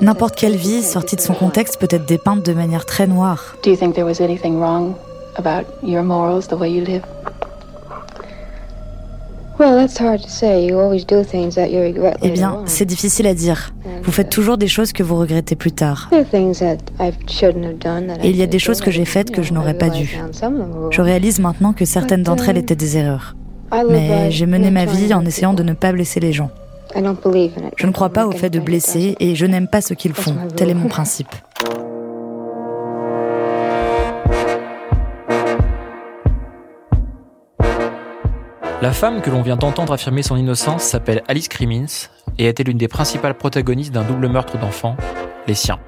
N'importe quelle vie sortie de son contexte peut être dépeinte de manière très noire. Do you think there was anything wrong about your morals, the way you live? Eh bien, c'est difficile à dire. Vous faites toujours des choses que vous regrettez plus tard. Et il y a des choses que j'ai faites que je n'aurais pas dû. Je réalise maintenant que certaines d'entre elles étaient des erreurs. Mais j'ai mené ma vie en essayant de ne pas blesser les gens. Je ne crois pas au fait de blesser et je n'aime pas ce qu'ils font. Tel est mon principe. La femme que l'on vient d'entendre affirmer son innocence s'appelle Alice Crimmins et était l'une des principales protagonistes d'un double meurtre d'enfants, les siens.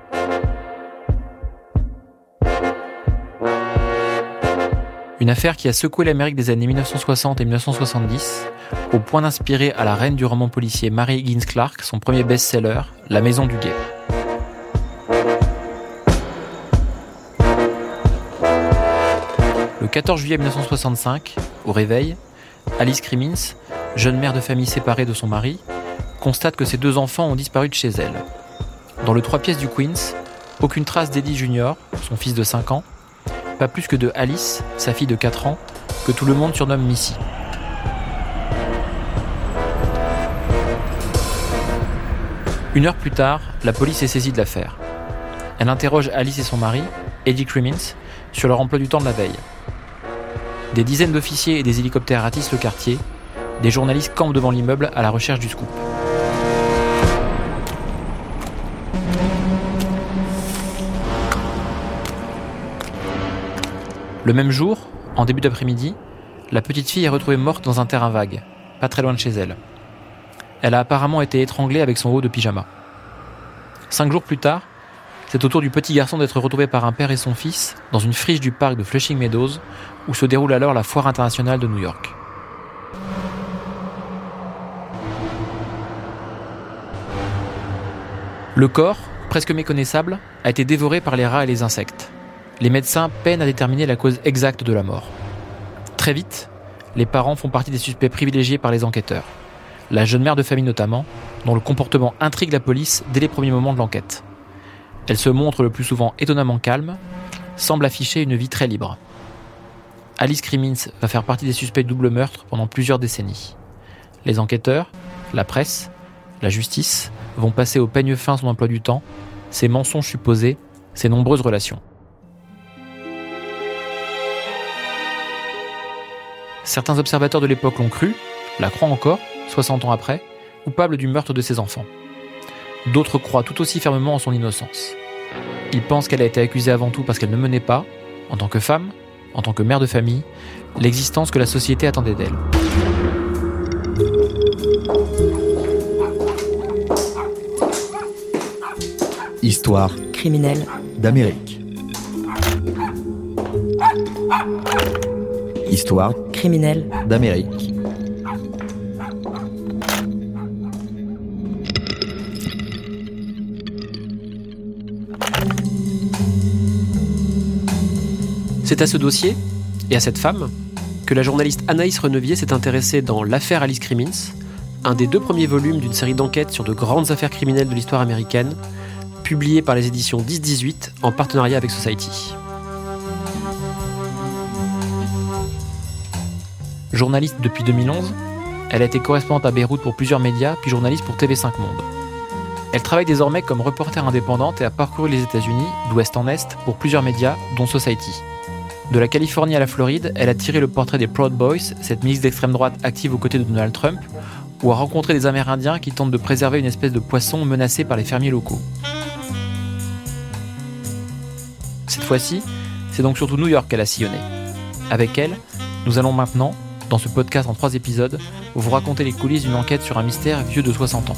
Une affaire qui a secoué l'Amérique des années 1960 et 1970, au point d'inspirer à la reine du roman policier Mary Higgins Clark son premier best-seller, La Maison du Guet. Le 14 juillet 1965, au réveil, Alice Crimmins, jeune mère de famille séparée de son mari, constate que ses deux enfants ont disparu de chez elle. Dans le trois pièces du Queens, aucune trace d'Eddie Junior, son fils de 5 ans, pas plus que de Alice, sa fille de 4 ans, que tout le monde surnomme Missy. Une heure plus tard, la police est saisie de l'affaire. Elle interroge Alice et son mari, Eddie Crimmins, sur leur emploi du temps de la veille. Des dizaines d'officiers et des hélicoptères ratissent le quartier. Des journalistes campent devant l'immeuble à la recherche du scoop. Le même jour, en début d'après-midi, la petite fille est retrouvée morte dans un terrain vague, pas très loin de chez elle. Elle a apparemment été étranglée avec son haut de pyjama. Cinq jours plus tard, c'est au tour du petit garçon d'être retrouvé par un père et son fils dans une friche du parc de Flushing Meadows, où se déroule alors la foire internationale de New York. Le corps, presque méconnaissable, a été dévoré par les rats et les insectes. Les médecins peinent à déterminer la cause exacte de la mort. Très vite, les parents font partie des suspects privilégiés par les enquêteurs. La jeune mère de famille notamment, dont le comportement intrigue la police dès les premiers moments de l'enquête. Elle se montre le plus souvent étonnamment calme, semble afficher une vie très libre. Alice Crimmins va faire partie des suspects de double meurtre pendant plusieurs décennies. Les enquêteurs, la presse, la justice vont passer au peigne fin son emploi du temps, ses mensonges supposés, ses nombreuses relations. Certains observateurs de l'époque l'ont cru, la croient encore, 60 ans après, coupable du meurtre de ses enfants. D'autres croient tout aussi fermement en son innocence. Ils pensent qu'elle a été accusée avant tout parce qu'elle ne menait pas, en tant que femme, en tant que mère de famille, l'existence que la société attendait d'elle. Histoire criminelle d'Amérique. Histoire d'Amérique. C'est à ce dossier, et à cette femme, que la journaliste Anaïs Renevier s'est intéressée dans L'affaire Alice Crimmins, un des deux premiers volumes d'une série d'enquêtes sur de grandes affaires criminelles de l'histoire américaine, publié par les éditions 10-18 en partenariat avec Society. Journaliste depuis 2011, elle a été correspondante à Beyrouth pour plusieurs médias, puis journaliste pour TV5 Monde. Elle travaille désormais comme reporter indépendante et a parcouru les États-Unis, d'ouest en est, pour plusieurs médias, dont Society. De la Californie à la Floride, elle a tiré le portrait des Proud Boys, cette milice d'extrême droite active aux côtés de Donald Trump, ou a rencontré des Amérindiens qui tentent de préserver une espèce de poisson menacé par les fermiers locaux. Cette fois-ci, c'est donc surtout New York qu'elle a sillonné. Avec elle, nous allons maintenant, dans ce podcast en trois épisodes, vous raconter les coulisses d'une enquête sur un mystère vieux de 60 ans.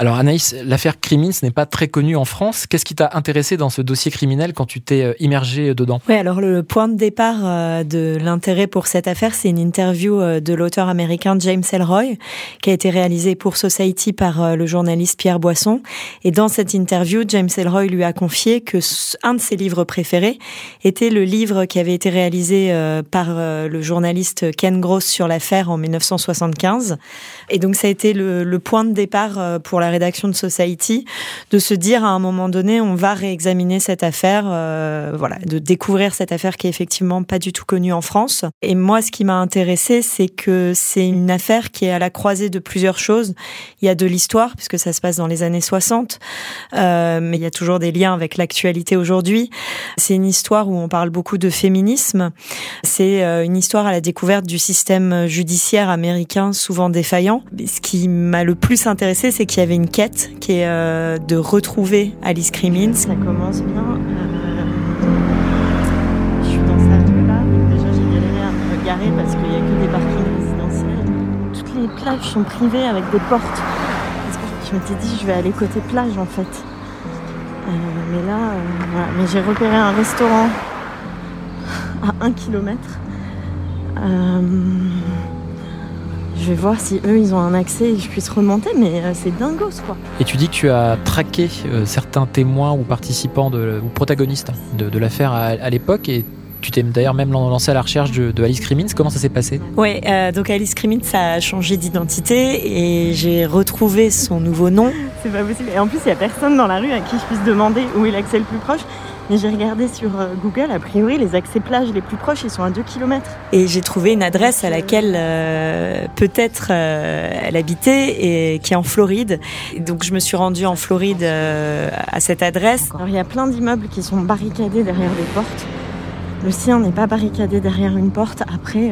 Alors Anaïs, l'affaire Crimins n'est pas très connue en France. Qu'est-ce qui t'a intéressé dans ce dossier criminel quand tu t'es euh, immergé dedans? Oui, alors le point de départ euh, de l'intérêt pour cette affaire, c'est une interview euh, de l'auteur américain James Elroy, qui a été réalisée pour Society par le journaliste Pierre Boisson. Et dans cette interview, James Elroy lui a confié que un de ses livres préférés était le livre qui avait été réalisé par le journaliste Ken Gross sur l'affaire en 1975. Et donc ça a été le, le point de départ pour la rédaction de Society, de se dire à un moment donné, on va réexaminer cette affaire, euh, voilà, de découvrir cette affaire qui est effectivement pas du tout connue en France. Et moi, ce qui m'a intéressé, c'est que c'est une affaire qui est à la croisée de plusieurs choses. Il y a de l'histoire, puisque ça se passe dans les années 60, euh, mais il y a toujours des liens avec l'actualité aujourd'hui. C'est une histoire où on parle beaucoup de féminisme. C'est euh, une histoire à la découverte du système judiciaire américain souvent défaillant. Ce qui m'a le plus intéressé, c'est qu'il y avait une quête qui est euh, de retrouver Alice Crimmins. Ça commence bien. Euh, je suis dans cette rue-là. Déjà, j'ai galéré à me garer parce qu'il n'y a que des parkings résidentiels. Toutes les plages sont privées avec des portes. Parce que je m'étais dit, je vais aller côté plage en fait. Euh, mais là, voilà. Mais j'ai repéré un restaurant à 1 km. Je vais voir si eux ils ont un accès et je puisse remonter, mais euh, c'est dingos quoi. Et tu dis que tu as traqué euh, certains témoins ou participants ou protagonistes de, l'affaire à, l'époque et tu t'es d'ailleurs même lancé à la recherche de, Alice Crimmins. Comment ça s'est passé? Oui, euh, donc Alice Crimmins a changé d'identité et j'ai retrouvé son nouveau nom. C'est pas possible. Et en plus, il n'y a personne dans la rue à qui je puisse demander où est l'accès le plus proche. Mais j'ai regardé sur euh, Google, a priori, les accès plages les plus proches, ils sont à 2 km. Et j'ai trouvé une adresse à laquelle euh, peut-être euh, elle habitait et qui est en Floride. donc je me suis rendue en Floride à cette adresse. Alors il y a plein d'immeubles qui sont barricadés derrière des portes. Le sien n'est pas barricadé derrière une porte. Après,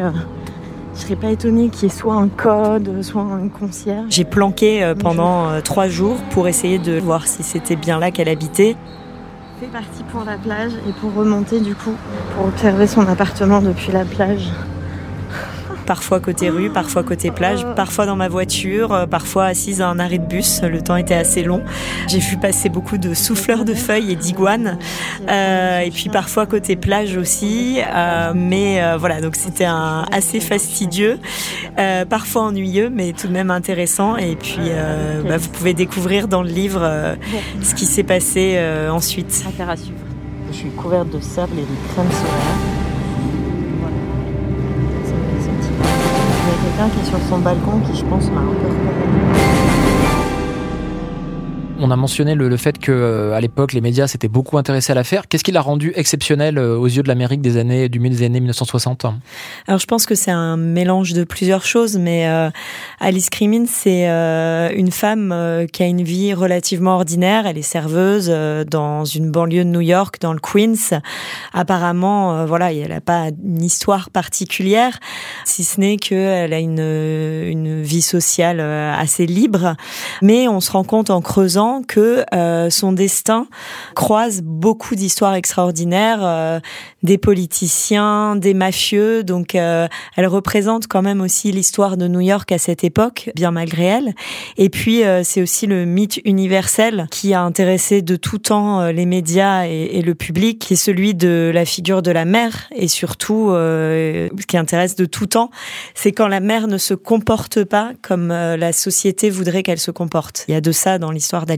je serais pas étonnée qu'il y ait soit un code, soit un concierge. J'ai planqué pendant trois jours pour essayer de voir si c'était bien là qu'elle habitait. C'est parti pour la plage et pour remonter du coup, pour observer son appartement depuis la plage parfois côté rue, parfois côté plage, parfois dans ma voiture, euh, parfois assise à un arrêt de bus. Le temps était assez long. J'ai vu passer beaucoup de souffleurs de feuilles et d'iguanes, euh, et puis parfois côté plage aussi. Euh, mais voilà, donc c'était assez fastidieux, parfois ennuyeux, mais tout de même intéressant. Et puis bah, vous pouvez découvrir dans le livre ce qui s'est passé ensuite. Je suis couverte de sable et de crème solaire. Qui est sur son balcon qui, je pense, m'a un peu on a mentionné le, fait que euh, à l'époque les médias s'étaient beaucoup intéressés à l'affaire. Qu'est-ce qui l'a rendu exceptionnel euh, aux yeux de l'Amérique des années du milieu des années 1960 Alors je pense que c'est un mélange de plusieurs choses, mais euh, Alice Crimin c'est une femme qui a une vie relativement ordinaire. Elle est serveuse dans une banlieue de New York, dans le Queens. Apparemment, voilà, elle n'a pas une histoire particulière, si ce n'est qu'elle a une une vie sociale assez libre. Mais on se rend compte en creusant que euh, son destin croise beaucoup d'histoires extraordinaires, euh, des politiciens, des mafieux. Donc, euh, elle représente quand même aussi l'histoire de New York à cette époque, bien malgré elle. Et puis, c'est aussi le mythe universel qui a intéressé de tout temps les médias et, le public, qui est celui de la figure de la mère. Et surtout, ce qui intéresse de tout temps, c'est quand la mère ne se comporte pas comme la société voudrait qu'elle se comporte. Il y a de ça dans l'histoire d'Alice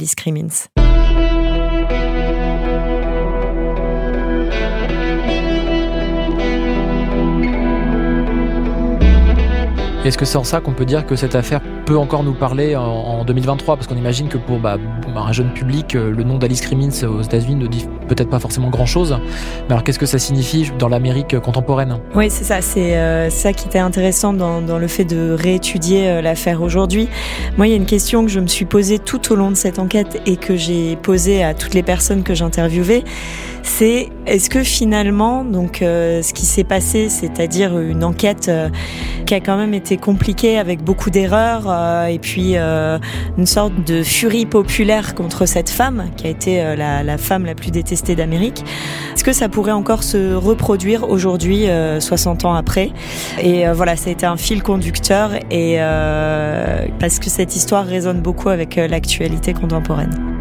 Est-ce que c'est en ça qu'on peut dire que cette affaire peut encore nous parler en, 2023 Parce qu'on imagine que pour bah, un jeune public, euh, le nom d'Alice Crimmins aux États-Unis ne dit peut-être pas forcément grand-chose. Mais alors qu'est-ce que ça signifie dans l'Amérique contemporaine? Oui, c'est ça. C'est euh, ça qui était intéressant dans, le fait de réétudier euh, l'affaire aujourd'hui. Moi, il y a une question que je me suis posée tout au long de cette enquête et que j'ai posée à toutes les personnes que j'interviewais c'est est-ce que finalement, donc euh, ce qui s'est passé, c'est-à-dire une enquête qui a quand même été compliquée avec beaucoup d'erreurs, et puis une sorte de furie populaire contre cette femme qui a été la, femme la plus détestée d'Amérique. Est-ce que ça pourrait encore se reproduire aujourd'hui, 60 ans après? Et voilà, ça a été un fil conducteur et parce que cette histoire résonne beaucoup avec l'actualité contemporaine.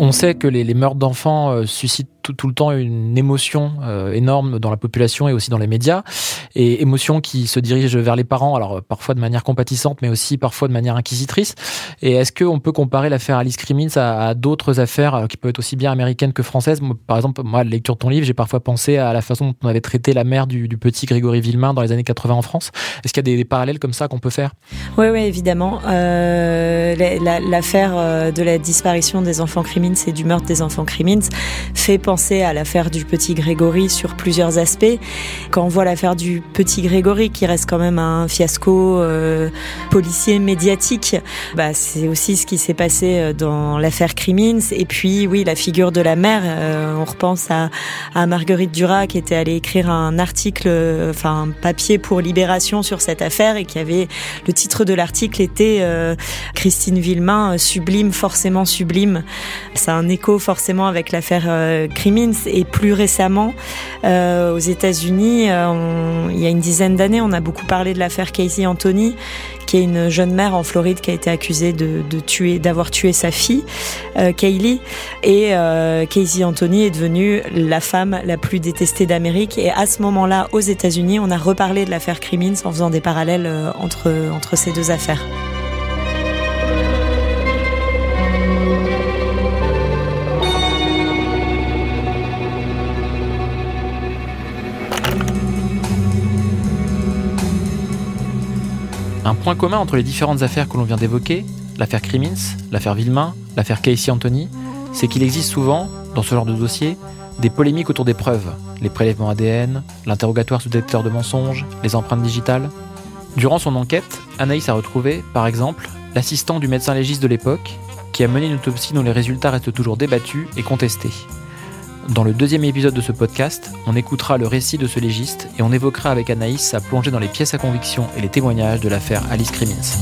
On sait que les, meurtres d'enfants euh, suscitent tout, le temps une émotion euh, énorme dans la population et aussi dans les médias, et émotion qui se dirige vers les parents, alors parfois de manière compatissante, mais aussi parfois de manière inquisitrice. Et est-ce qu'on peut comparer l'affaire Alice Crimmins à, d'autres affaires euh, qui peuvent être aussi bien américaines que françaises? Par exemple, moi, à la lecture de ton livre, j'ai parfois pensé à la façon dont on avait traité la mère du, petit Grégory Villemain dans les années 80 en France. Est-ce qu'il y a des, parallèles comme ça qu'on peut faire? Oui, oui, évidemment. Euh, l'affaire euh, de la disparition des enfants Crimmins et du meurtre des enfants Crimmins fait penser à l'affaire du petit Grégory sur plusieurs aspects. Quand on voit l'affaire du petit Grégory, qui reste quand même un fiasco euh, policier médiatique, bah, c'est aussi ce qui s'est passé euh, dans l'affaire Crimins. Et puis, oui, la figure de la mère, euh, on repense à, à, Marguerite Duras qui était allée écrire un article, enfin un papier pour Libération sur cette affaire et qui avait le titre de l'article était Christine Villemain, sublime, forcément sublime. C'est un écho forcément avec l'affaire et plus récemment, euh, aux États-Unis, euh, il y a une dizaine d'années, on a beaucoup parlé de l'affaire Casey Anthony, qui est une jeune mère en Floride qui a été accusée de, tuer, d'avoir tué sa fille, euh, Kaylee. Et Casey Anthony est devenue la femme la plus détestée d'Amérique. Et à ce moment-là, aux États-Unis, on a reparlé de l'affaire Crimmins en faisant des parallèles entre, entre ces deux affaires. Un point commun entre les différentes affaires que l'on vient d'évoquer, l'affaire Crimmins, l'affaire Villemain, l'affaire Casey Anthony, c'est qu'il existe souvent, dans ce genre de dossier, des polémiques autour des preuves, les prélèvements ADN, l'interrogatoire sous détecteur de mensonges, les empreintes digitales. Durant son enquête, Anaïs a retrouvé, par exemple, l'assistant du médecin légiste de l'époque, qui a mené une autopsie dont les résultats restent toujours débattus et contestés. Dans le deuxième épisode de ce podcast, on écoutera le récit de ce légiste et on évoquera avec Anaïs sa plongée dans les pièces à conviction et les témoignages de l'affaire Alice Crimmins.